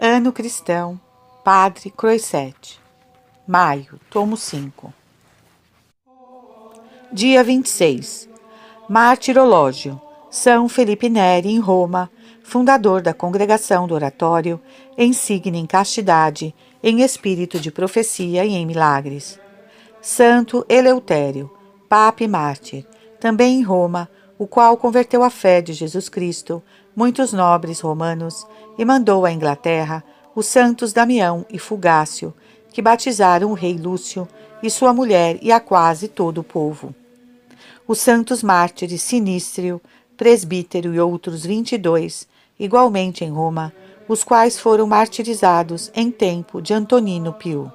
Ano Cristão, Padre Croisset. Maio, tomo 5. Dia 26. Martirológio. São Felipe Neri, em Roma, fundador da Congregação do Oratório, insigne em castidade, em espírito de profecia e em milagres. Santo Eleutério, Papa e Mártir, também em Roma, o qual converteu a fé de Jesus Cristo, muitos nobres romanos, e mandou à Inglaterra os santos Damião e Fulgácio, que batizaram o rei Lúcio e sua mulher e a quase todo o povo. Os santos mártires Sinistrio, Presbítero e outros vinte e dois, igualmente em Roma, os quais foram martirizados em tempo de Antonino Pio.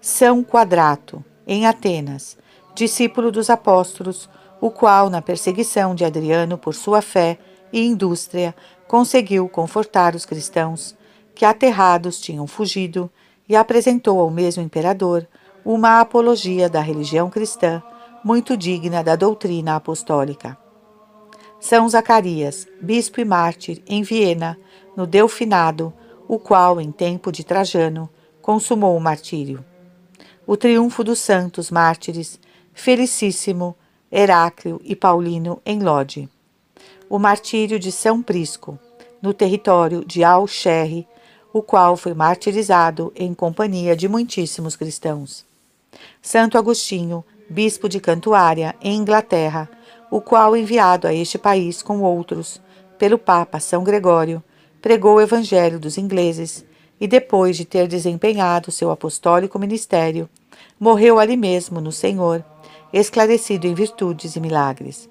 São Quadrato, em Atenas, discípulo dos apóstolos, o qual, na perseguição de Adriano por sua fé e indústria, conseguiu confortar os cristãos que aterrados tinham fugido e apresentou ao mesmo imperador uma apologia da religião cristã muito digna da doutrina apostólica. São Zacarias, bispo e mártir em Viena, no Delfinado, o qual, em tempo de Trajano, consumou o martírio. O triunfo dos santos mártires, Felicíssimo, Heráclio e Paulino em Lode. O martírio de São Prisco, no território de Alcherre, o qual foi martirizado em companhia de muitíssimos cristãos. Santo Agostinho, bispo de Cantuária, em Inglaterra, o qual, enviado a este país com outros, pelo Papa São Gregório, pregou o Evangelho dos ingleses e, depois de ter desempenhado seu apostólico ministério, morreu ali mesmo no Senhor, esclarecido em virtudes e milagres.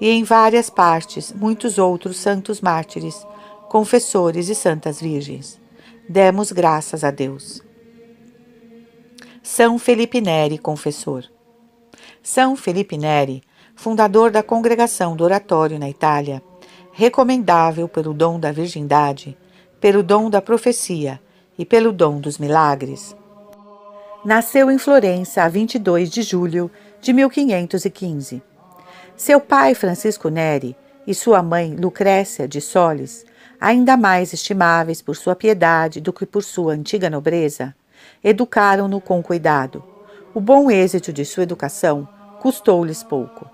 E em várias partes, muitos outros santos mártires, confessores e santas virgens. Demos graças a Deus. São Felipe Neri, confessor. São Felipe Neri, fundador da Congregação do Oratório na Itália, recomendável pelo dom da virgindade, pelo dom da profecia e pelo dom dos milagres. Nasceu em Florença a 22 de julho de 1515. Seu pai, Francisco Neri, e sua mãe, Lucrécia de Solis, ainda mais estimáveis por sua piedade do que por sua antiga nobreza, educaram-no com cuidado. O bom êxito de sua educação custou-lhes pouco.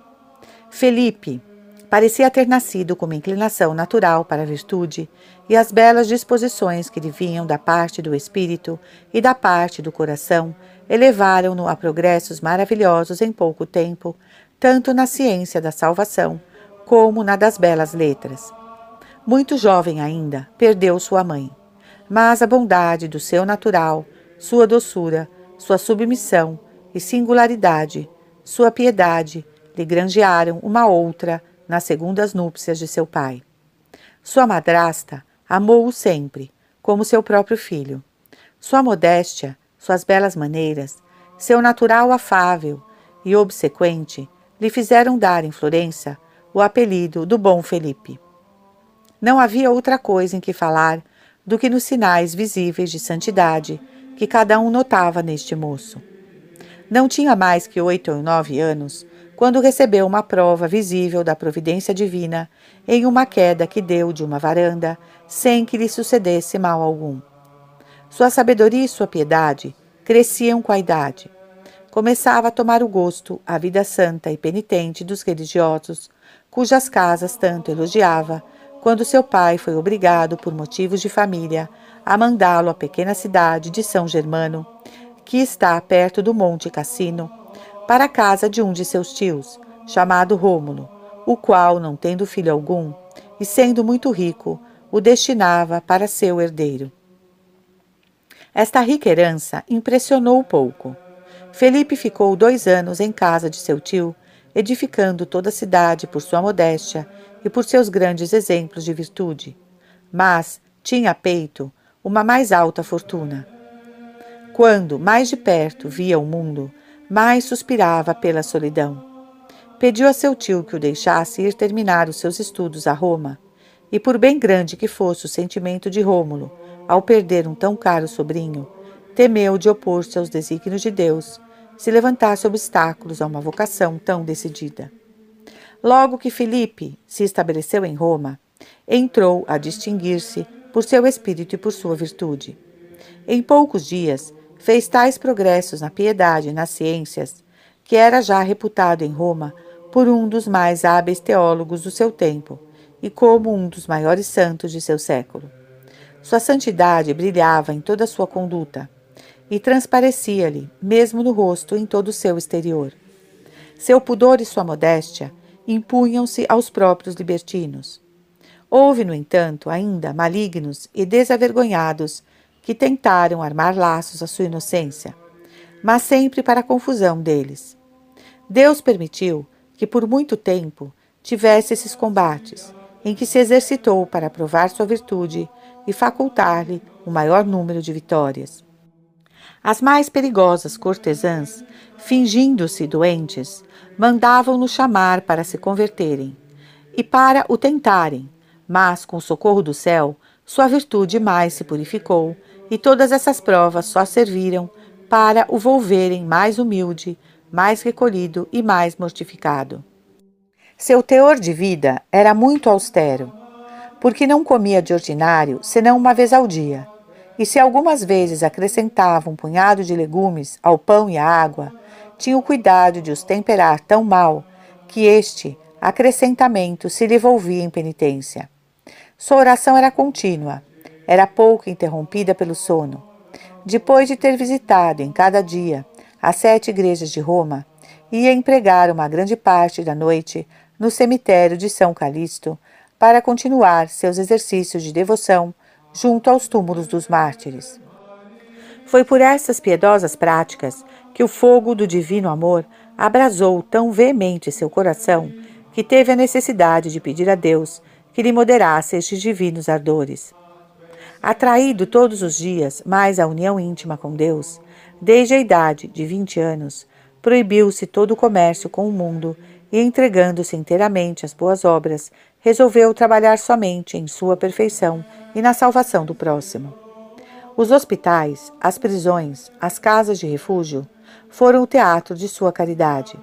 Felipe parecia ter nascido com uma inclinação natural para a virtude, e as belas disposições que lhe vinham da parte do espírito e da parte do coração elevaram-no a progressos maravilhosos em pouco tempo, tanto na ciência da salvação como na das belas letras. Muito jovem ainda, perdeu sua mãe. Mas a bondade do seu natural, sua doçura, sua submissão e singularidade, sua piedade, lhe granjearam uma outra nas segundas núpcias de seu pai. Sua madrasta amou-o sempre, como seu próprio filho. Sua modéstia, suas belas maneiras, seu natural afável e obsequente lhe fizeram dar em Florença o apelido do Bom Felipe. Não havia outra coisa em que falar do que nos sinais visíveis de santidade que cada um notava neste moço. Não tinha mais que oito ou nove anos quando recebeu uma prova visível da providência divina em uma queda que deu de uma varanda sem que lhe sucedesse mal algum. Sua sabedoria e sua piedade cresciam com a idade. Começava a tomar o gosto à vida santa e penitente dos religiosos, cujas casas tanto elogiava quando seu pai foi obrigado, por motivos de família, a mandá-lo à pequena cidade de São Germano, que está perto do Monte Cassino, para a casa de um de seus tios, chamado Rômulo, o qual, não tendo filho algum, e sendo muito rico, o destinava para seu herdeiro. Esta rica herança impressionou pouco. Felipe ficou dois anos em casa de seu tio, edificando toda a cidade por sua modéstia e por seus grandes exemplos de virtude, mas tinha peito uma mais alta fortuna. Quando mais de perto via o mundo, mais suspirava pela solidão. Pediu a seu tio que o deixasse ir terminar os seus estudos a Roma, e por bem grande que fosse o sentimento de Rômulo ao perder um tão caro sobrinho, temeu de opor-se aos desígnios de Deus se levantasse obstáculos a uma vocação tão decidida. Logo que Filipe se estabeleceu em Roma, entrou a distinguir-se por seu espírito e por sua virtude. Em poucos dias, fez tais progressos na piedade e nas ciências, que era já reputado em Roma por um dos mais hábeis teólogos do seu tempo e como um dos maiores santos de seu século. Sua santidade brilhava em toda a sua conduta e transparecia-lhe, mesmo no rosto, em todo o seu exterior. Seu pudor e sua modéstia impunham-se aos próprios libertinos. Houve, no entanto, ainda malignos e desavergonhados que tentaram armar laços à sua inocência, mas sempre para a confusão deles. Deus permitiu que por muito tempo tivesse esses combates, em que se exercitou para provar sua virtude e facultar-lhe o maior número de vitórias. As mais perigosas cortesãs, fingindo-se doentes, mandavam-no chamar para se converterem e para o tentarem, mas com o socorro do céu, sua virtude mais se purificou e todas essas provas só serviram para o volverem mais humilde, mais recolhido e mais mortificado. Seu teor de vida era muito austero, porque não comia de ordinário senão uma vez ao dia, e se algumas vezes acrescentava um punhado de legumes ao pão e à água, tinha o cuidado de os temperar tão mal que este acrescentamento se lhe volvia em penitência. Sua oração era contínua, era pouco interrompida pelo sono. Depois de ter visitado em cada dia as sete igrejas de Roma, ia empregar uma grande parte da noite no cemitério de São Calixto para continuar seus exercícios de devoção junto aos túmulos dos mártires. Foi por essas piedosas práticas que o fogo do divino amor abrasou tão veemente seu coração que teve a necessidade de pedir a Deus que lhe moderasse estes divinos ardores. Atraído todos os dias mais à união íntima com Deus, desde a idade de 20 anos, proibiu-se todo o comércio com o mundo e, entregando-se inteiramente às boas obras, resolveu trabalhar somente em sua perfeição e na salvação do próximo. Os hospitais, as prisões, as casas de refúgio foram o teatro de sua caridade.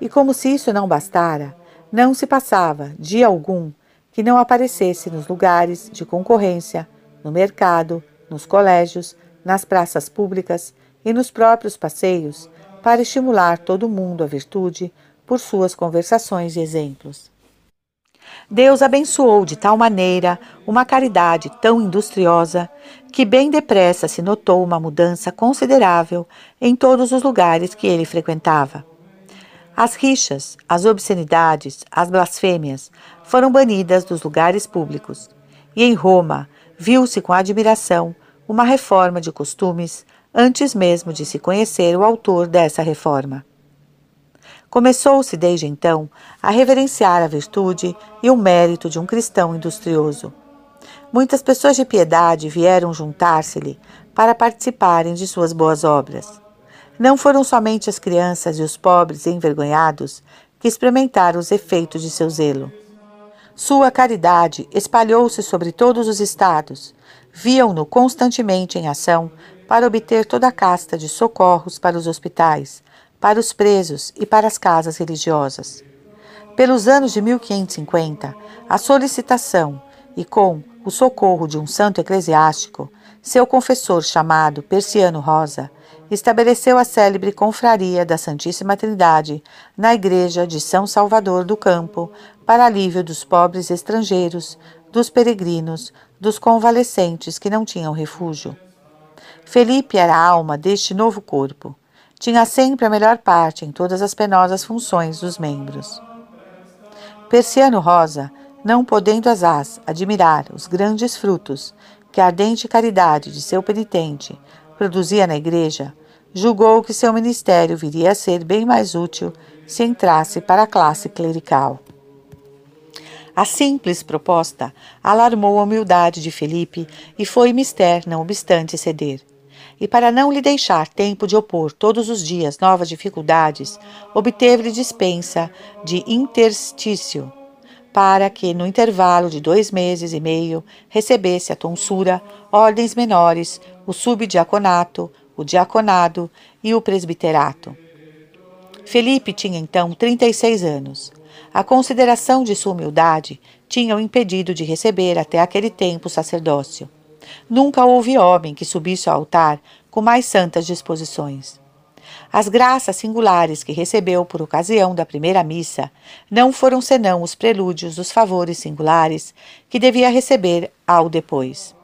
E como se isso não bastara, não se passava, dia algum, que não aparecesse nos lugares de concorrência, no mercado, nos colégios, nas praças públicas e nos próprios passeios, para estimular todo mundo à virtude por suas conversações e exemplos. Deus abençoou de tal maneira uma caridade tão industriosa que bem depressa se notou uma mudança considerável em todos os lugares que ele frequentava. As rixas, as obscenidades, as blasfêmias foram banidas dos lugares públicos, e em Roma viu-se com admiração uma reforma de costumes antes mesmo de se conhecer o autor dessa reforma. Começou-se desde então a reverenciar a virtude e o mérito de um cristão industrioso. Muitas pessoas de piedade vieram juntar-se-lhe para participarem de suas boas obras. Não foram somente as crianças e os pobres envergonhados que experimentaram os efeitos de seu zelo. Sua caridade espalhou-se sobre todos os estados. Viam-no constantemente em ação para obter toda a casta de socorros para os hospitais, para os presos e para as casas religiosas. Pelos anos de 1550, a solicitação e com o socorro de um santo eclesiástico, seu confessor chamado Persiano Rosa, estabeleceu a célebre Confraria da Santíssima Trindade na Igreja de São Salvador do Campo, para alívio dos pobres estrangeiros, dos peregrinos, dos convalescentes que não tinham refúgio. Felipe era a alma deste novo corpo. Tinha sempre a melhor parte em todas as penosas funções dos membros. Persiano Rosa, não podendo asaz admirar os grandes frutos que a ardente caridade de seu penitente produzia na igreja, julgou que seu ministério viria a ser bem mais útil se entrasse para a classe clerical. A simples proposta alarmou a humildade de Felipe e foi mister, não obstante, ceder. E para não lhe deixar tempo de opor todos os dias novas dificuldades, obteve-lhe dispensa de interstício, para que, no intervalo de dois meses e meio, recebesse a tonsura, ordens menores, o subdiaconato, o diaconado e o presbiterato. Felipe tinha então 36 anos. A consideração de sua humildade tinha o impedido de receber até aquele tempo o sacerdócio. Nunca houve homem que subisse ao altar com mais santas disposições. As graças singulares que recebeu por ocasião da primeira missa não foram senão os prelúdios dos favores singulares que devia receber ao depois.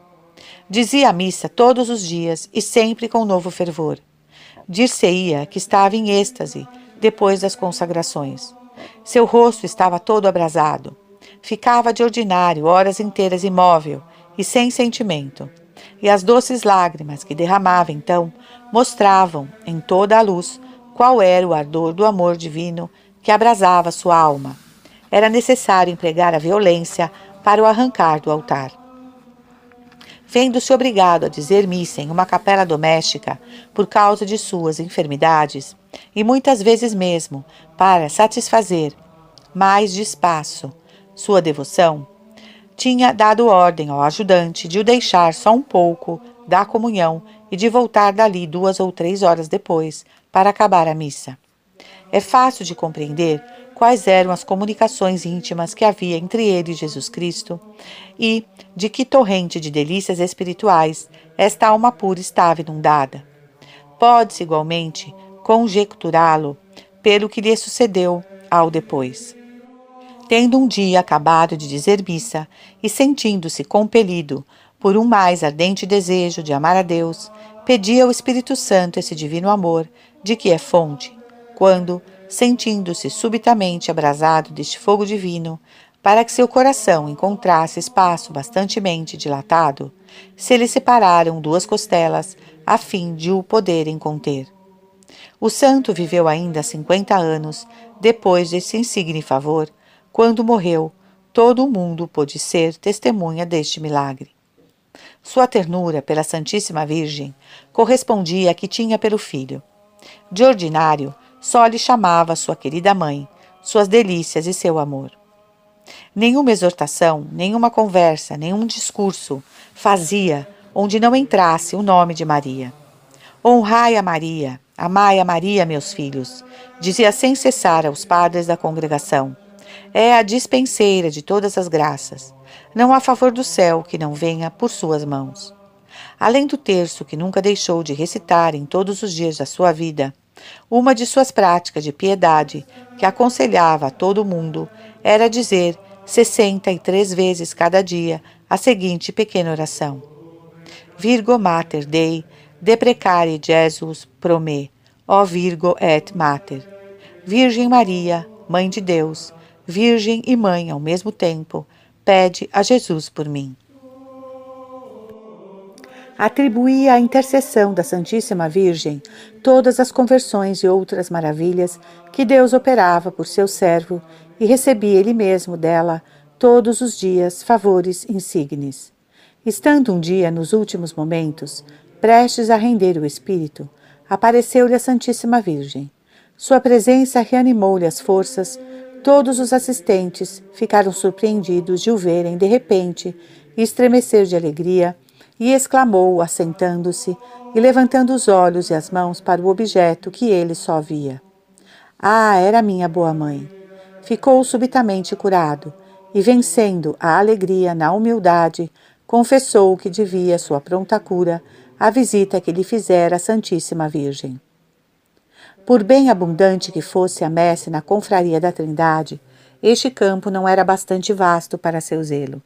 Dizia a missa todos os dias e sempre com novo fervor. Dir-se-ia que estava em êxtase depois das consagrações. Seu rosto estava todo abrasado. Ficava de ordinário horas inteiras imóvel e sem sentimento. E as doces lágrimas que derramava então mostravam, em toda a luz, qual era o ardor do amor divino que abrasava sua alma. Era necessário empregar a violência para o arrancar do altar. Vendo-se obrigado a dizer missa em uma capela doméstica por causa de suas enfermidades, e muitas vezes mesmo para satisfazer mais de espaço sua devoção, tinha dado ordem ao ajudante de o deixar só um pouco da comunhão e de voltar dali duas ou três horas depois para acabar a missa. É fácil de compreender quais eram as comunicações íntimas que havia entre ele e Jesus Cristo e de que torrente de delícias espirituais esta alma pura estava inundada. Pode-se igualmente conjecturá-lo pelo que lhe sucedeu ao depois. Tendo um dia acabado de dizer missa e sentindo-se compelido por um mais ardente desejo de amar a Deus, pedia ao Espírito Santo esse divino amor de que é fonte, quando, sentindo-se subitamente abrasado deste fogo divino, para que seu coração encontrasse espaço bastantemente dilatado, se lhe separaram duas costelas, a fim de o poderem conter. O santo viveu ainda cinquenta anos depois desse insigne favor, quando morreu, todo o mundo pôde ser testemunha deste milagre. Sua ternura pela Santíssima Virgem correspondia à que tinha pelo filho. De ordinário, só lhe chamava sua querida mãe, suas delícias e seu amor. Nenhuma exortação, nenhuma conversa, nenhum discurso fazia onde não entrasse o nome de Maria. Honrai a Maria, amai a Maria, meus filhos, dizia sem cessar aos padres da congregação. É a dispenseira de todas as graças. Não há favor do céu que não venha por suas mãos. Além do terço que nunca deixou de recitar em todos os dias da sua vida, uma de suas práticas de piedade que aconselhava a todo mundo era dizer sessenta e três vezes cada dia a seguinte pequena oração: Virgo Mater Dei, deprecare Jesus pro me, ó Virgo et Mater. Virgem Maria, Mãe de Deus, Virgem e Mãe ao mesmo tempo, pede a Jesus por mim. Atribuía à intercessão da Santíssima Virgem todas as conversões e outras maravilhas que Deus operava por seu servo e recebia ele mesmo dela todos os dias favores insignes. Estando um dia nos últimos momentos, prestes a render o espírito, apareceu-lhe a Santíssima Virgem. Sua presença reanimou-lhe as forças Todos os assistentes ficaram surpreendidos de o verem de repente estremecer de alegria e exclamou, assentando-se e levantando os olhos e as mãos para o objeto que ele só via. Ah, era minha boa mãe. Ficou subitamente curado e, vencendo a alegria na humildade, confessou que devia sua pronta cura à visita que lhe fizera a Santíssima Virgem. Por bem abundante que fosse a messe na confraria da Trindade, este campo não era bastante vasto para seu zelo.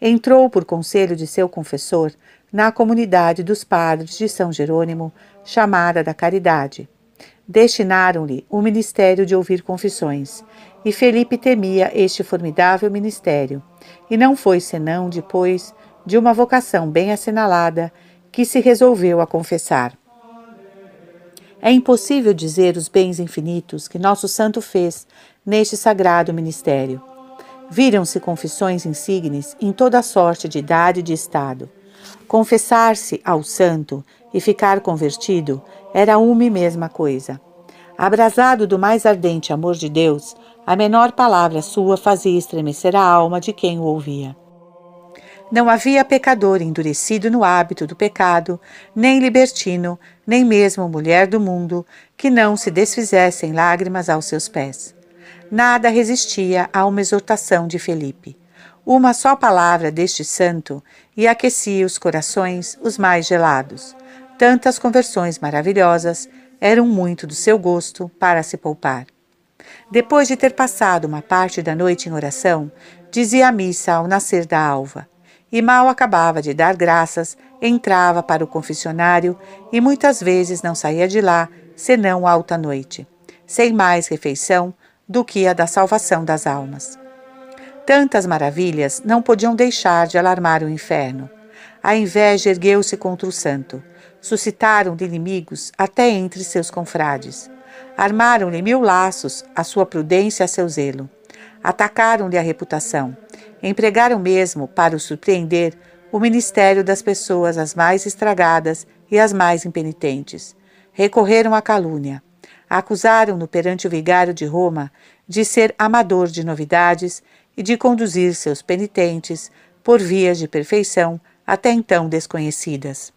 Entrou, por conselho de seu confessor, na comunidade dos padres de São Jerônimo, chamada da Caridade. Destinaram-lhe o ministério de ouvir confissões, e Felipe temia este formidável ministério, e não foi senão depois de uma vocação bem assinalada que se resolveu a confessar. É impossível dizer os bens infinitos que nosso santo fez neste sagrado ministério. Viram-se confissões insignes em toda sorte de idade e de estado. Confessar-se ao santo e ficar convertido era uma e mesma coisa. Abrasado do mais ardente amor de Deus, a menor palavra sua fazia estremecer a alma de quem o ouvia. Não havia pecador endurecido no hábito do pecado, nem libertino, nem mesmo mulher do mundo, que não se desfizesse em lágrimas aos seus pés. nada resistia a uma exortação de Felipe. Uma só palavra deste santo e aquecia os corações os mais gelados. Tantas conversões maravilhosas eram muito do seu gosto para se poupar. Depois de ter passado uma parte da noite em oração, dizia a missa ao nascer da alva. E mal acabava de dar graças, entrava para o confessionário e muitas vezes não saía de lá senão alta noite, sem mais refeição do que a da salvação das almas. Tantas maravilhas não podiam deixar de alarmar o inferno. A inveja ergueu-se contra o santo. Suscitaram de inimigos até entre seus confrades. Armaram-lhe mil laços, a sua prudência a seu zelo. Atacaram-lhe a reputação. Empregaram mesmo, para o surpreender, o ministério das pessoas as mais estragadas e as mais impenitentes. Recorreram à calúnia. Acusaram-no perante o vigário de Roma de ser amador de novidades e de conduzir seus penitentes por vias de perfeição até então desconhecidas.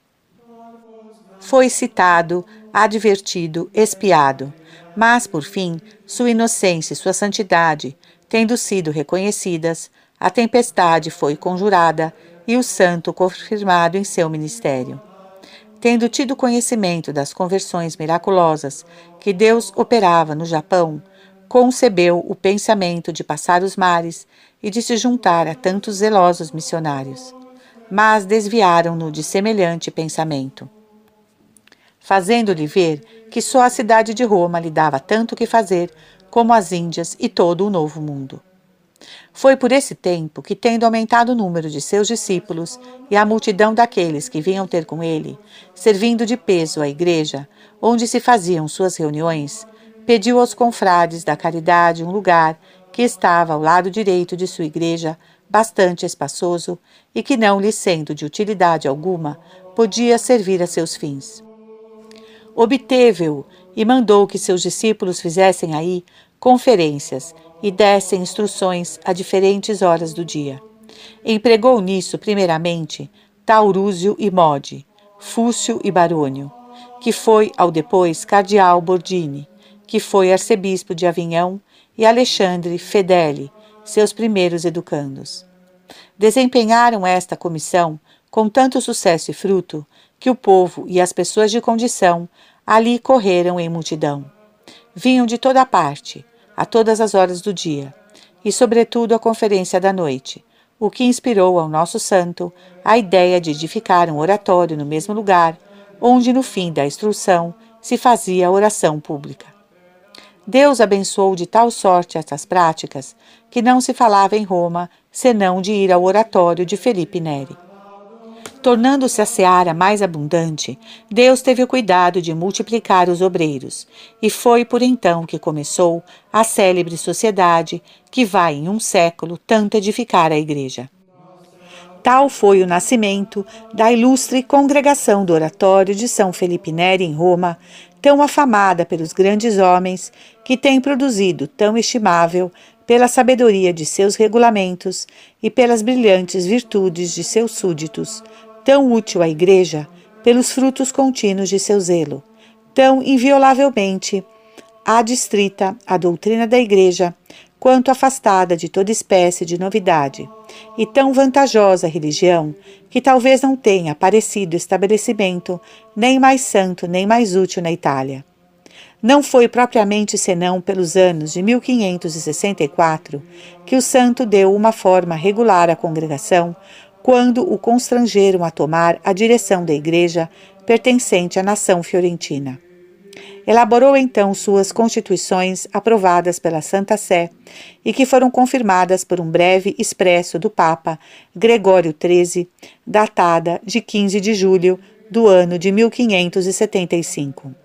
Foi citado, advertido, espiado, mas, por fim, sua inocência e sua santidade, tendo sido reconhecidas, a tempestade foi conjurada e o santo confirmado em seu ministério. Tendo tido conhecimento das conversões miraculosas que Deus operava no Japão, concebeu o pensamento de passar os mares e de se juntar a tantos zelosos missionários. Mas desviaram-no de semelhante pensamento, fazendo-lhe ver que só a cidade de Roma lhe dava tanto que fazer como as Índias e todo o Novo Mundo. Foi por esse tempo que, tendo aumentado o número de seus discípulos e a multidão daqueles que vinham ter com ele, servindo de peso à igreja, onde se faziam suas reuniões, pediu aos confrades da caridade um lugar que estava ao lado direito de sua igreja, bastante espaçoso e que, não lhe sendo de utilidade alguma, podia servir a seus fins. Obteve-o e mandou que seus discípulos fizessem aí conferências e dessem instruções a diferentes horas do dia. Empregou nisso, primeiramente, Taurúzio e Mode, Fúcio e Barônio, que foi ao depois cardeal Bordini, que foi arcebispo de Avignon, e Alexandre Fedeli, seus primeiros educandos. Desempenharam esta comissão com tanto sucesso e fruto que o povo e as pessoas de condição ali correram em multidão. Vinham de toda parte, a todas as horas do dia, e sobretudo a conferência da noite, o que inspirou ao nosso santo a ideia de edificar um oratório no mesmo lugar, onde no fim da instrução se fazia a oração pública. Deus abençoou de tal sorte estas práticas que não se falava em Roma senão de ir ao oratório de Felipe Neri. Tornando-se a seara mais abundante, Deus teve o cuidado de multiplicar os obreiros, e foi por então que começou a célebre sociedade que vai em um século tanto edificar a Igreja. Tal foi o nascimento da ilustre congregação do Oratório de São Felipe Neri em Roma, tão afamada pelos grandes homens, que tem produzido tão estimável pela sabedoria de seus regulamentos e pelas brilhantes virtudes de seus súditos, tão útil à Igreja pelos frutos contínuos de seu zelo, tão inviolavelmente adstrita à doutrina da Igreja, quanto afastada de toda espécie de novidade, e tão vantajosa a religião que talvez não tenha aparecido estabelecimento nem mais santo nem mais útil na Itália. Não foi propriamente senão pelos anos de 1564 que o santo deu uma forma regular à congregação, quando o constrangeram a tomar a direção da igreja pertencente à nação fiorentina. Elaborou então suas constituições aprovadas pela Santa Sé e que foram confirmadas por um breve expresso do Papa Gregório XIII, datada de 15 de julho do ano de 1575.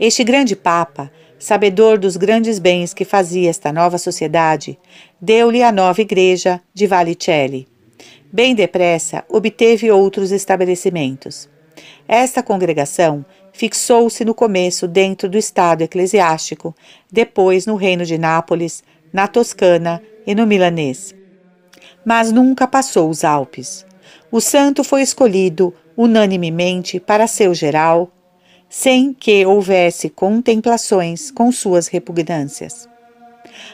Este grande Papa, sabedor dos grandes bens que fazia esta nova sociedade, deu-lhe a nova igreja de Valicelli. Bem depressa obteve outros estabelecimentos. Esta congregação fixou-se no começo dentro do Estado eclesiástico, depois no Reino de Nápoles, na Toscana e no Milanês. Mas nunca passou os Alpes. O santo foi escolhido unanimemente para seu geral, sem que houvesse contemplações com suas repugnâncias.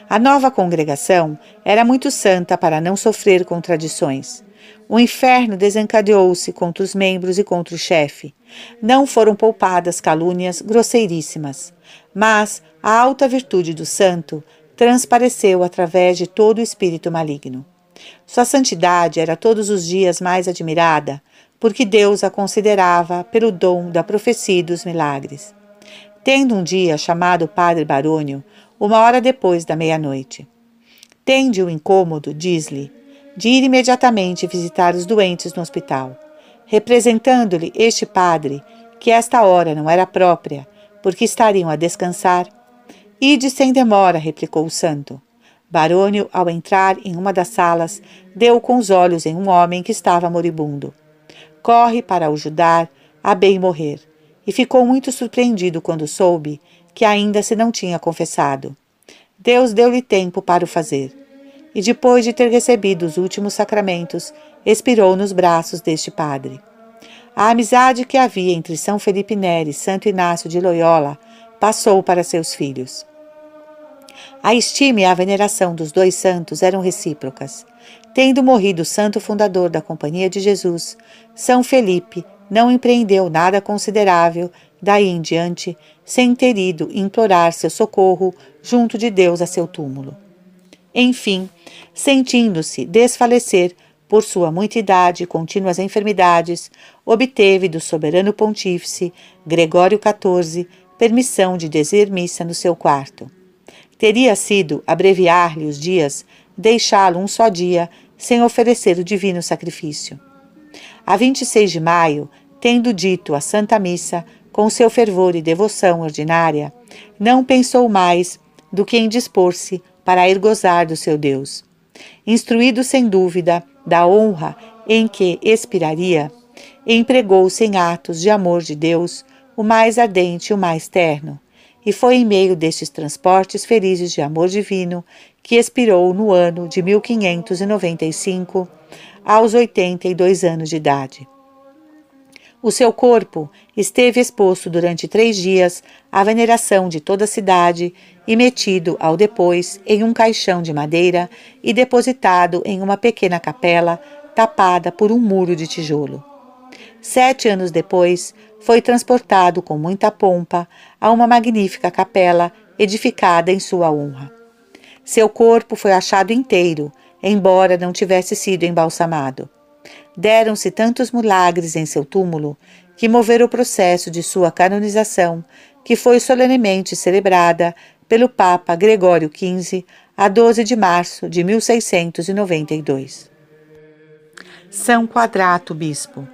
A nova congregação era muito santa para não sofrer contradições. O inferno desencadeou-se contra os membros e contra o chefe. Não foram poupadas calúnias grosseiríssimas, mas a alta virtude do santo transpareceu através de todo o espírito maligno. Sua santidade era todos os dias mais admirada, porque Deus a considerava pelo dom da profecia e dos milagres. Tendo um dia chamado o padre Barônio, uma hora depois da meia-noite. Tende o incômodo, diz-lhe, de ir imediatamente visitar os doentes no hospital, representando-lhe este padre que esta hora não era própria, porque estariam a descansar. Ide sem demora, replicou o santo. Barônio, ao entrar em uma das salas, deu com os olhos em um homem que estava moribundo. Corre para o ajudar a bem morrer, e ficou muito surpreendido quando soube que ainda se não tinha confessado. Deus deu-lhe tempo para o fazer. E depois de ter recebido os últimos sacramentos, expirou nos braços deste padre. A amizade que havia entre São Felipe Neri e Santo Inácio de Loyola passou para seus filhos. A estima e a veneração dos dois santos eram recíprocas. Tendo morrido o santo fundador da Companhia de Jesus, São Felipe não empreendeu nada considerável daí em diante, sem ter ido implorar seu socorro junto de Deus a seu túmulo. Enfim, sentindo-se desfalecer por sua muita idade e contínuas enfermidades, obteve do soberano pontífice Gregório XIV permissão de dizer missa no seu quarto. Teria sido abreviar-lhe os dias, deixá-lo um só dia sem oferecer o divino sacrifício. A 26 de maio, tendo dito a Santa Missa, com seu fervor e devoção ordinária, não pensou mais do que em dispor-se para ir gozar do seu Deus. Instruído sem dúvida da honra em que expiraria, empregou-se em atos de amor de Deus, o mais ardente e o mais terno, e foi em meio destes transportes felizes de amor divino que expirou no ano de 1595, aos 82 anos de idade. O seu corpo esteve exposto durante três dias à veneração de toda a cidade e metido ao depois em um caixão de madeira e depositado em uma pequena capela tapada por um muro de tijolo. Sete anos depois, foi transportado com muita pompa a uma magnífica capela edificada em sua honra. Seu corpo foi achado inteiro, embora não tivesse sido embalsamado. Deram-se tantos milagres em seu túmulo que moveram o processo de sua canonização, que foi solenemente celebrada pelo Papa Gregório XV a 12 de março de 1692. São Quadrato Bispo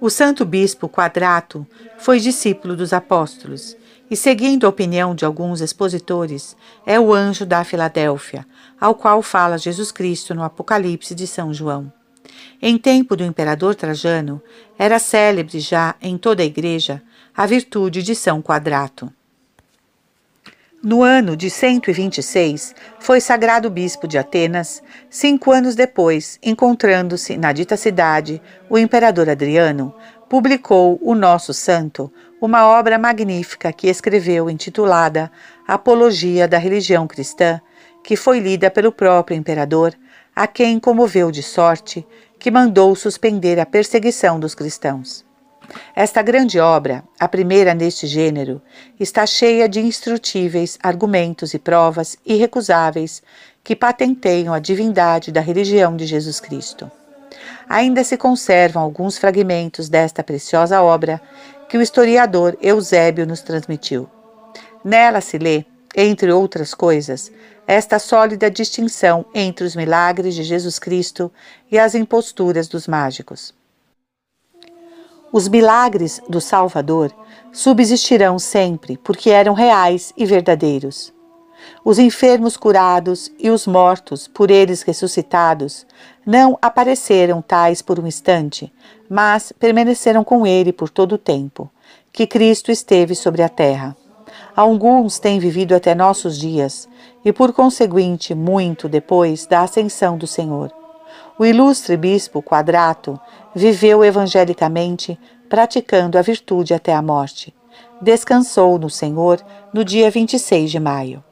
O Santo Bispo Quadrato foi discípulo dos apóstolos e, seguindo a opinião de alguns expositores, é o anjo da Filadélfia, ao qual fala Jesus Cristo no Apocalipse de São João. Em tempo do imperador Trajano, era célebre já em toda a igreja a virtude de São Quadrato. No ano de 126, foi sagrado bispo de Atenas. Cinco anos depois, encontrando-se na dita cidade, o imperador Adriano publicou o Nosso Santo, uma obra magnífica que escreveu intitulada Apologia da Religião Cristã, que foi lida pelo próprio imperador, a quem comoveu de sorte que mandou suspender a perseguição dos cristãos. Esta grande obra, a primeira neste gênero, está cheia de instrutíveis argumentos e provas irrecusáveis que patenteiam a divindade da religião de Jesus Cristo. Ainda se conservam alguns fragmentos desta preciosa obra que o historiador Eusébio nos transmitiu. Nela se lê, entre outras coisas, esta sólida distinção entre os milagres de Jesus Cristo e as imposturas dos mágicos. Os milagres do Salvador subsistirão sempre, porque eram reais e verdadeiros. Os enfermos curados e os mortos, por eles ressuscitados, não apareceram tais por um instante, mas permaneceram com ele por todo o tempo que Cristo esteve sobre a terra. Alguns têm vivido até nossos dias e, por conseguinte, muito depois da ascensão do Senhor. O ilustre bispo Quadrato viveu evangelicamente, praticando a virtude até a morte. Descansou no Senhor no dia 26 de maio.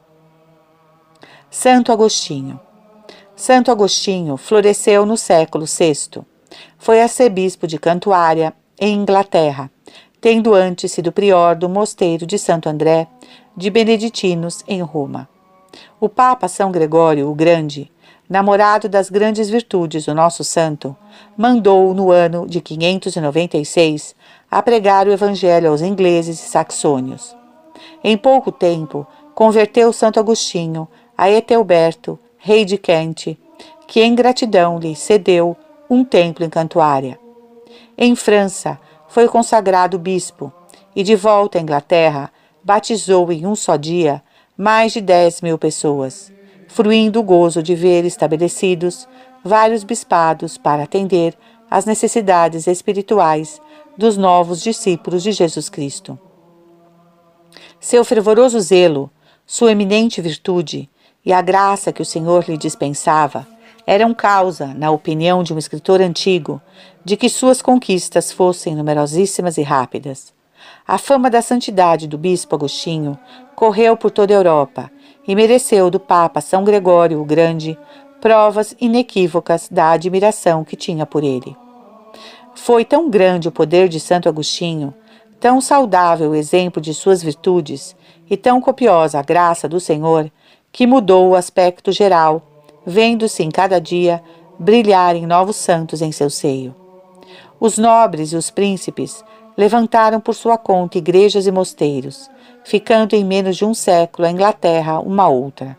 Santo Agostinho. Santo Agostinho floresceu no século VI. Foi arcebispo de Cantuária, em Inglaterra, tendo antes sido prior do mosteiro de Santo André de Beneditinos, em Roma. O Papa São Gregório o Grande, namorado das grandes virtudes do nosso santo, mandou no ano de 596 a pregar o evangelho aos ingleses e saxônios. Em pouco tempo, converteu Santo Agostinho a Etelberto, rei de Kent, que em gratidão lhe cedeu um templo em Cantuária. Em França, foi consagrado bispo e, de volta à Inglaterra, batizou em um só dia mais de dez mil pessoas, fruindo o gozo de ver estabelecidos vários bispados para atender às necessidades espirituais dos novos discípulos de Jesus Cristo. Seu fervoroso zelo, sua eminente virtude e a graça que o Senhor lhe dispensava eram causa, na opinião de um escritor antigo, de que suas conquistas fossem numerosíssimas e rápidas. A fama da santidade do bispo Agostinho correu por toda a Europa e mereceu do Papa São Gregório o Grande provas inequívocas da admiração que tinha por ele. Foi tão grande o poder de Santo Agostinho, tão saudável o exemplo de suas virtudes e tão copiosa a graça do Senhor, que mudou o aspecto geral, vendo-se em cada dia brilharem novos santos em seu seio. Os nobres e os príncipes levantaram por sua conta igrejas e mosteiros, ficando em menos de um século a Inglaterra uma outra.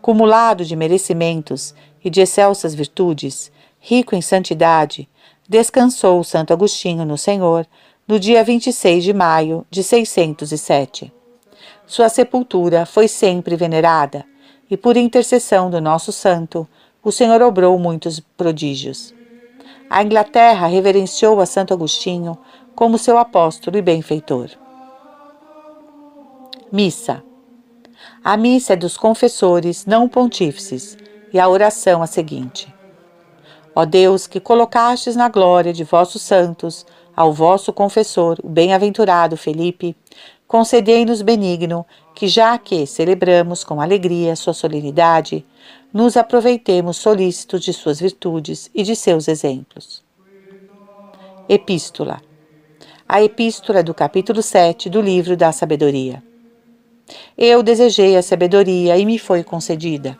Cumulado de merecimentos e de excelsas virtudes, rico em santidade, descansou Santo Agostinho no Senhor no dia 26 de maio de 607. Sua sepultura foi sempre venerada, e por intercessão do nosso santo, o Senhor obrou muitos prodígios. A Inglaterra reverenciou a Santo Agostinho como seu apóstolo e benfeitor. Missa. A missa é dos confessores não pontífices e a oração a seguinte: Ó Deus, que colocastes na glória de vossos santos ao vosso confessor, o bem-aventurado Felipe, concedei-nos benigno que, já que celebramos com alegria sua solenidade, nos aproveitemos solícitos de suas virtudes e de seus exemplos. Epístola. A epístola do capítulo 7 do livro da Sabedoria. Eu desejei a sabedoria e me foi concedida,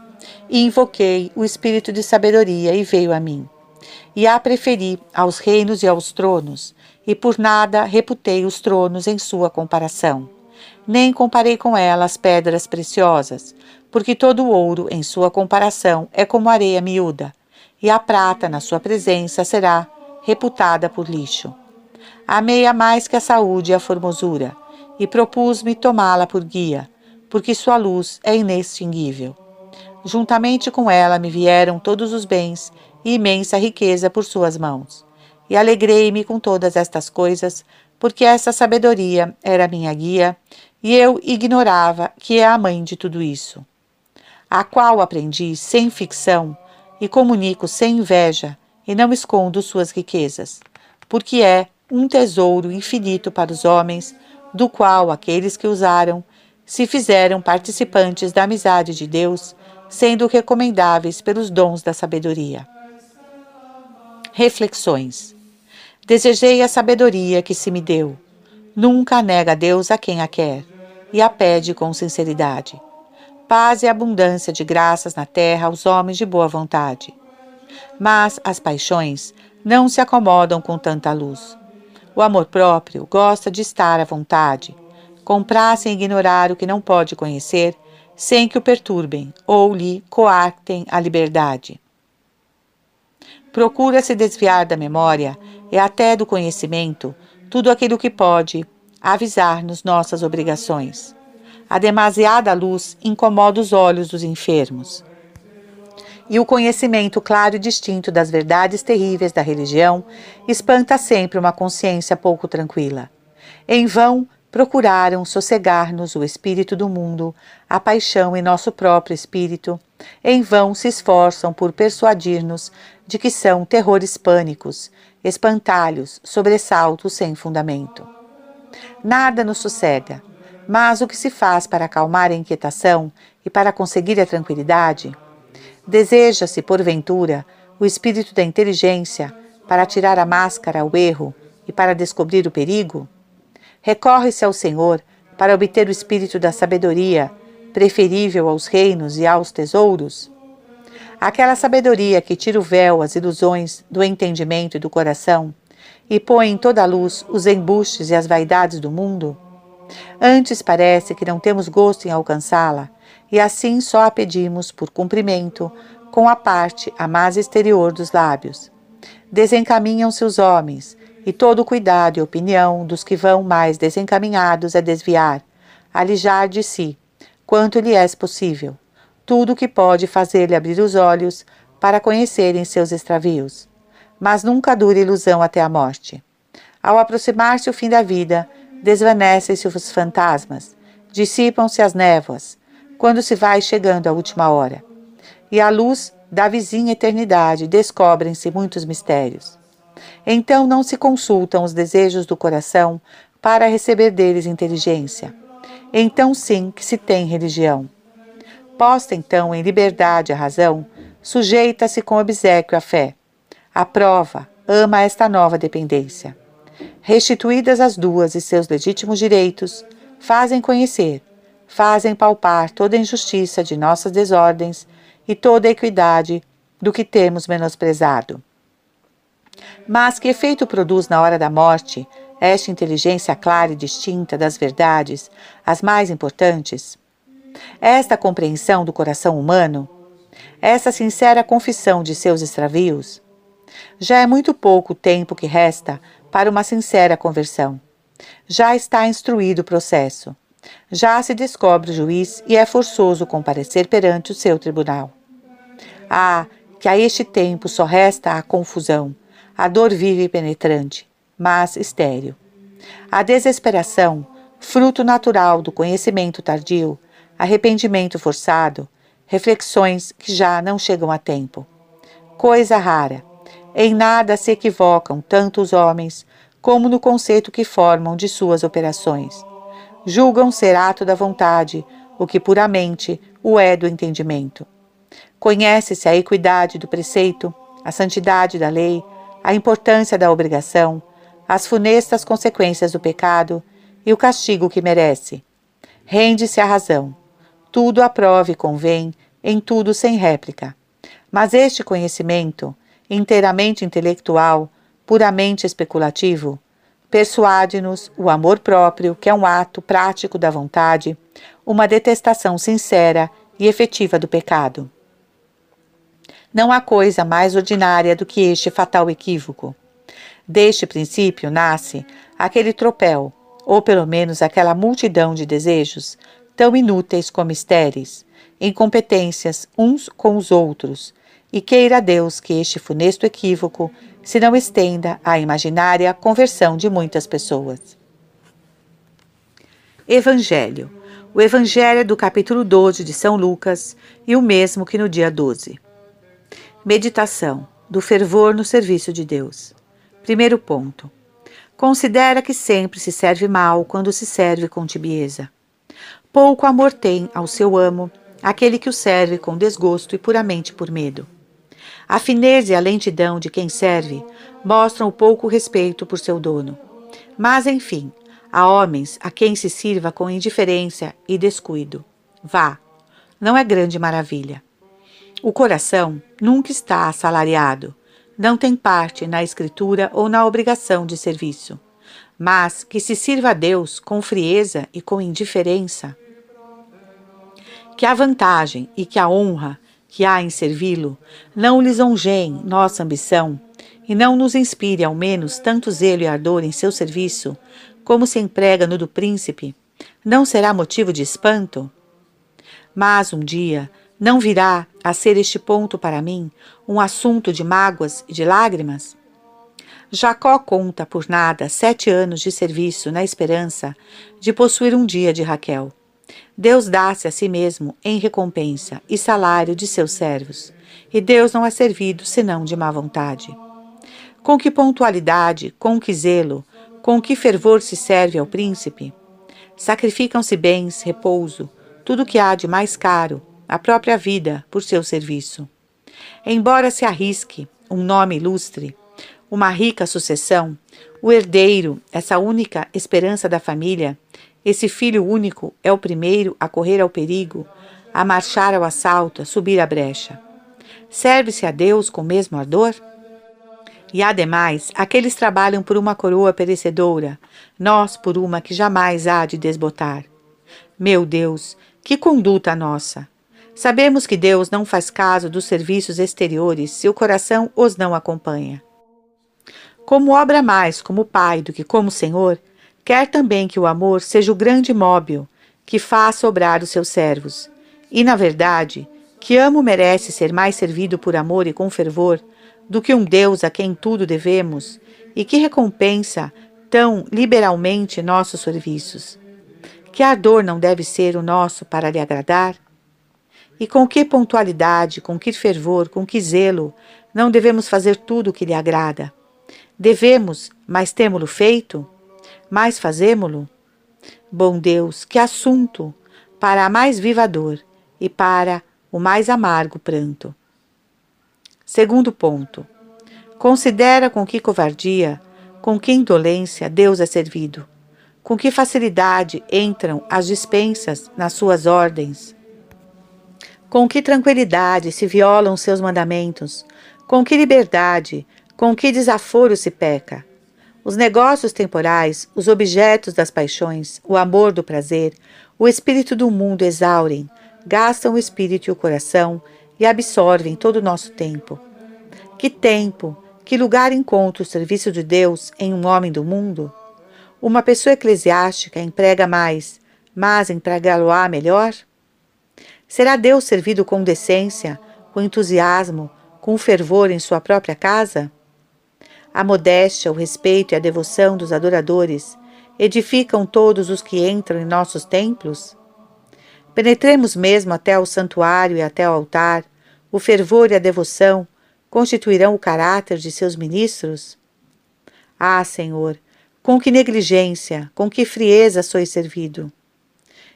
e invoquei o espírito de sabedoria e veio a mim. E a preferi aos reinos e aos tronos, e por nada reputei os tronos em sua comparação. Nem comparei com ela as pedras preciosas, porque todo ouro em sua comparação é como areia miúda, e a prata na sua presença será reputada por lixo. Amei-a mais que a saúde e a formosura, e propus-me tomá-la por guia, porque sua luz é inextinguível. Juntamente com ela me vieram todos os bens e imensa riqueza por suas mãos e alegrei-me com todas estas coisas, porque essa sabedoria era minha guia, e eu ignorava que é a mãe de tudo isso, a qual aprendi sem ficção e comunico sem inveja, e não escondo suas riquezas, porque é um tesouro infinito para os homens, do qual aqueles que usaram se fizeram participantes da amizade de Deus, sendo recomendáveis pelos dons da sabedoria. Reflexões. Desejei a sabedoria que se me deu. Nunca nega Deus a quem a quer, e a pede com sinceridade. Paz e abundância de graças na terra aos homens de boa vontade. Mas as paixões não se acomodam com tanta luz. O amor próprio gosta de estar à vontade, comprar-se em ignorar o que não pode conhecer, sem que o perturbem ou lhe coartem a liberdade. Procura se desviar da memória e até do conhecimento tudo aquilo que pode avisar-nos nossas obrigações. A demasiada luz incomoda os olhos dos enfermos. E o conhecimento claro e distinto das verdades terríveis da religião espanta sempre uma consciência pouco tranquila. Em vão procuraram sossegar-nos o espírito do mundo, a paixão em nosso próprio espírito. Em vão se esforçam por persuadir-nos de que são terrores pânicos, espantalhos, sobressaltos sem fundamento. Nada nos sossega, Mas o que se faz para acalmar a inquietação e para conseguir a tranquilidade? Deseja-se, porventura, o espírito da inteligência para tirar a máscara ao erro e para descobrir o perigo? Recorre-se ao Senhor para obter o espírito da sabedoria, preferível aos reinos e aos tesouros? Aquela sabedoria que tira o véu às ilusões do entendimento e do coração e põe em toda a luz os embustes e as vaidades do mundo? Antes parece que não temos gosto em alcançá-la, e assim só a pedimos por cumprimento, com a parte a mais exterior dos lábios. Desencaminham-se os homens, e todo o cuidado e opinião dos que vão mais desencaminhados é desviar, alijar de si, quanto lhe é possível, tudo o que pode fazer-lhe abrir os olhos para conhecerem seus extravios. Mas nunca dura ilusão até a morte. Ao aproximar-se o fim da vida, desvanecem-se os fantasmas, dissipam-se as névoas, quando se vai chegando à última hora. E à luz da vizinha eternidade descobrem-se muitos mistérios. Então não se consultam os desejos do coração para receber deles inteligência. Então sim que se tem religião. Posta então em liberdade a razão, sujeita-se com obsequio à fé. Aprova, ama esta nova dependência. Restituídas as duas e seus legítimos direitos, fazem conhecer, fazem palpar toda a injustiça de nossas desordens e toda a equidade do que temos menosprezado. Mas que efeito produz na hora da morte esta inteligência clara e distinta das verdades, as mais importantes? Esta compreensão do coração humano? Essa sincera confissão de seus extravios? Já é muito pouco o tempo que resta para uma sincera conversão. Já está instruído o processo. Já se descobre o juiz e é forçoso comparecer perante o seu tribunal. Ah, que a este tempo só resta a confusão, a dor viva e penetrante, mas estéril. A desesperação, fruto natural do conhecimento tardio, arrependimento forçado, reflexões que já não chegam a tempo. Coisa rara. Em nada se equivocam tanto os homens como no conceito que formam de suas operações julgam ser ato da vontade, o que puramente o é do entendimento. Conhece-se a equidade do preceito, a santidade da lei, a importância da obrigação, as funestas consequências do pecado e o castigo que merece. Rende-se à razão. Tudo aprove e convém, em tudo sem réplica. Mas este conhecimento, inteiramente intelectual, puramente especulativo, Persuade-nos o amor próprio, que é um ato prático da vontade, uma detestação sincera e efetiva do pecado. Não há coisa mais ordinária do que este fatal equívoco. Deste princípio nasce aquele tropel, ou pelo menos aquela multidão de desejos, tão inúteis como estéreis, incompetências uns com os outros, e queira Deus que este funesto equívoco se não estenda à imaginária conversão de muitas pessoas. Evangelho. O Evangelho é do capítulo 12 de São Lucas e o mesmo que no dia 12. Meditação do fervor no serviço de Deus. Primeiro ponto. Considera que sempre se serve mal quando se serve com tibieza. Pouco amor tem ao seu amo aquele que o serve com desgosto e puramente por medo. A fineza e a lentidão de quem serve mostram o pouco respeito por seu dono. Mas, enfim, há homens a quem se sirva com indiferença e descuido. Vá, não é grande maravilha. O coração nunca está assalariado, não tem parte na escritura ou na obrigação de serviço, mas que se sirva a Deus com frieza e com indiferença. Que a vantagem e que a honra que há em servi-lo não lisonjeiem nossa ambição e não nos inspire ao menos tanto zelo e ardor em seu serviço como se emprega no do príncipe, não será motivo de espanto? Mas um dia não virá a ser este ponto para mim um assunto de mágoas e de lágrimas? Jacó conta por nada sete anos de serviço na esperança de possuir um dia de Raquel. Deus dá-se a si mesmo em recompensa e salário de seus servos, e Deus não é servido senão de má vontade. Com que pontualidade, com que zelo, com que fervor se serve ao príncipe? Sacrificam-se bens, repouso, tudo o que há de mais caro, a própria vida, por seu serviço. Embora se arrisque um nome ilustre, uma rica sucessão, o herdeiro, essa única esperança da família, esse filho único é o primeiro a correr ao perigo, a marchar ao assalto, a subir a brecha. Serve-se a Deus com o mesmo ardor? E ademais, aqueles trabalham por uma coroa perecedora, nós por uma que jamais há de desbotar. Meu Deus, que conduta nossa! Sabemos que Deus não faz caso dos serviços exteriores se o coração os não acompanha. Como obra mais como Pai do que como Senhor, quer também que o amor seja o grande móvel que faz sobrar os seus servos. E, na verdade, que amo merece ser mais servido por amor e com fervor do que um Deus a quem tudo devemos e que recompensa tão liberalmente nossos serviços. Que ardor não deve ser o nosso para lhe agradar? E com que pontualidade, com que fervor, com que zelo, não devemos fazer tudo o que lhe agrada? Devemos, mas temo-lo feito? mais fazemo-lo? Bom Deus, que assunto para a mais viva dor e para o mais amargo pranto. Segundo ponto. Considera com que covardia, com que indolência Deus é servido, com que facilidade entram as dispensas nas suas ordens, com que tranquilidade se violam seus mandamentos, com que liberdade, com que desaforo se peca, os negócios temporais, os objetos das paixões, o amor do prazer, o espírito do mundo exaurem, gastam o espírito e o coração e absorvem todo o nosso tempo. Que tempo, que lugar encontra o serviço de Deus em um homem do mundo? Uma pessoa eclesiástica emprega mais, mas empregá-lo-á melhor? Será Deus servido com decência, com entusiasmo, com fervor em sua própria casa? A modéstia, o respeito e a devoção dos adoradores edificam todos os que entram em nossos templos? Penetremos mesmo até ao santuário e até ao altar, o fervor e a devoção constituirão o caráter de seus ministros? Ah, Senhor, com que negligência, com que frieza sois servido!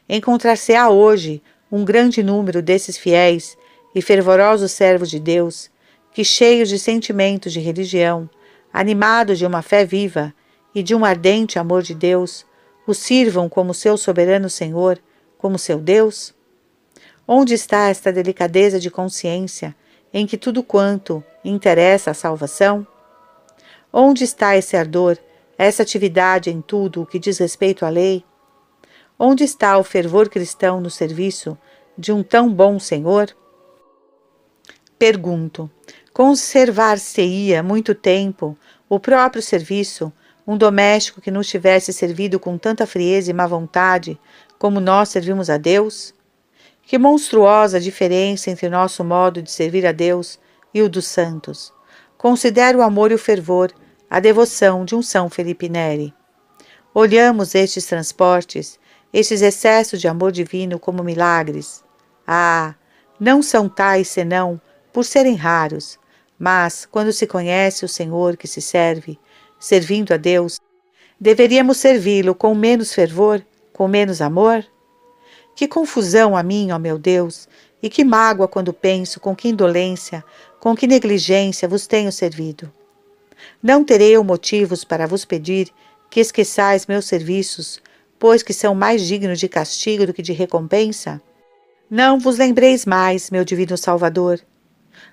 Encontrar-se-á hoje um grande número desses fiéis e fervorosos servos de Deus, que, cheios de sentimentos de religião, animados de uma fé viva e de um ardente amor de Deus, o sirvam como seu soberano Senhor, como seu Deus? Onde está esta delicadeza de consciência em que tudo quanto interessa a salvação? Onde está esse ardor, essa atividade em tudo o que diz respeito à lei? Onde está o fervor cristão no serviço de um tão bom Senhor? Pergunto: conservar-se-ia muito tempo o próprio serviço, um doméstico que nos tivesse servido com tanta frieza e má vontade como nós servimos a Deus? Que monstruosa diferença entre nosso modo de servir a Deus e o dos santos. Considero o amor e o fervor, a devoção de um São Felipe Neri. Olhamos estes transportes, estes excessos de amor divino como milagres. Ah, não são tais senão por serem raros, mas, quando se conhece o Senhor que se serve, servindo a Deus, deveríamos servi-lo com menos fervor, com menos amor? Que confusão a mim, ó meu Deus, e que mágoa quando penso com que indolência, com que negligência vos tenho servido. Não terei eu motivos para vos pedir que esqueçais meus serviços, pois que são mais dignos de castigo do que de recompensa? Não vos lembreis mais, meu divino Salvador,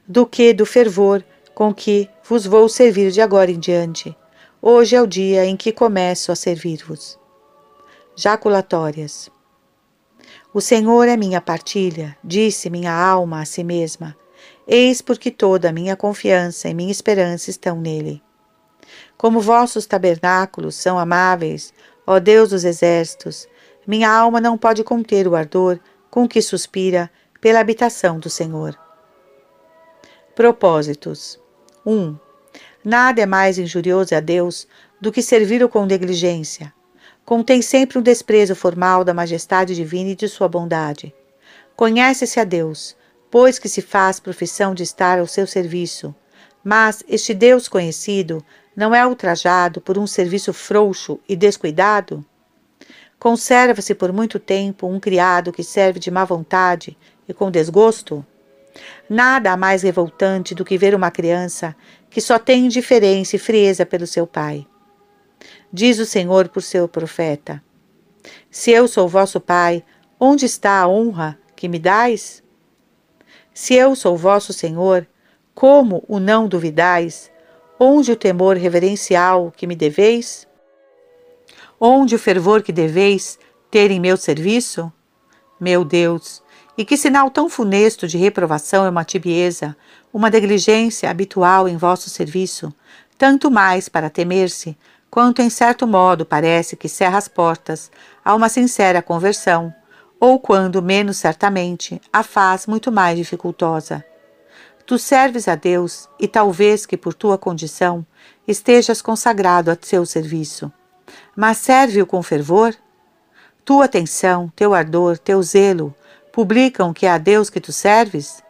do que do fervor com que vos vou servir de agora em diante. Hoje é o dia em que começo a servir-vos. Jaculatórias. O Senhor é minha partilha, disse minha alma a si mesma. Eis porque toda a minha confiança e minha esperança estão nele. Como vossos tabernáculos são amáveis, ó Deus dos exércitos, minha alma não pode conter o ardor com que suspira pela habitação do Senhor. Propósitos 1. Um, nada é mais injurioso a Deus do que servi-lo com negligência. Contém sempre um desprezo formal da majestade divina e de sua bondade. Conhece-se a Deus, pois que se faz profissão de estar ao seu serviço. Mas este Deus conhecido não é ultrajado por um serviço frouxo e descuidado? Conserva-se por muito tempo um criado que serve de má vontade e com desgosto? Nada há mais revoltante do que ver uma criança que só tem indiferença e frieza pelo seu pai. Diz o Senhor por seu profeta: Se eu sou vosso pai, onde está a honra que me dais? Se eu sou vosso Senhor, como o não duvidais? Onde o temor reverencial que me deveis? Onde o fervor que deveis ter em meu serviço? Meu Deus, e que sinal tão funesto de reprovação é uma tibieza, uma negligência habitual em vosso serviço, tanto mais para temer-se, quanto em certo modo parece que cerra as portas a uma sincera conversão, ou quando menos certamente a faz muito mais dificultosa. Tu serves a Deus e talvez que por tua condição estejas consagrado a seu serviço mas serve-o com fervor? Tua atenção, teu ardor, teu zelo publicam que é a Deus que tu serves?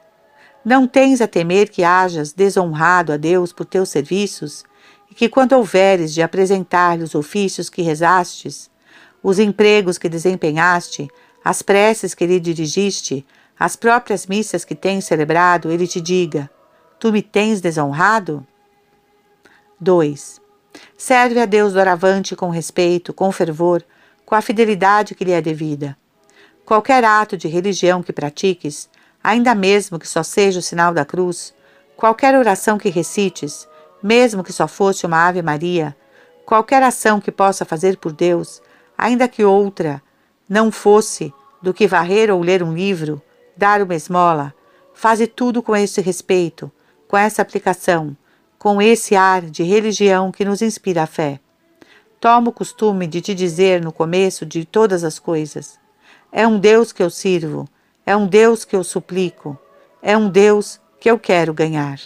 Não tens a temer que hajas desonrado a Deus por teus serviços, e que quando houveres de apresentar-lhe os ofícios que rezastes, os empregos que desempenhaste, as preces que lhe dirigiste, as próprias missas que tens celebrado, ele te diga: Tu me tens desonrado? 2. Serve a Deus doravante com respeito, com fervor, com a fidelidade que lhe é devida. Qualquer ato de religião que pratiques, ainda mesmo que só seja o sinal da cruz, qualquer oração que recites, mesmo que só fosse uma Ave Maria, qualquer ação que possa fazer por Deus, ainda que outra não fosse do que varrer ou ler um livro, dar uma esmola, faze tudo com esse respeito, com essa aplicação, com esse ar de religião que nos inspira a fé. Tomo o costume de te dizer no começo de todas as coisas: é um Deus que eu sirvo, é um Deus que eu suplico, é um Deus que eu quero ganhar.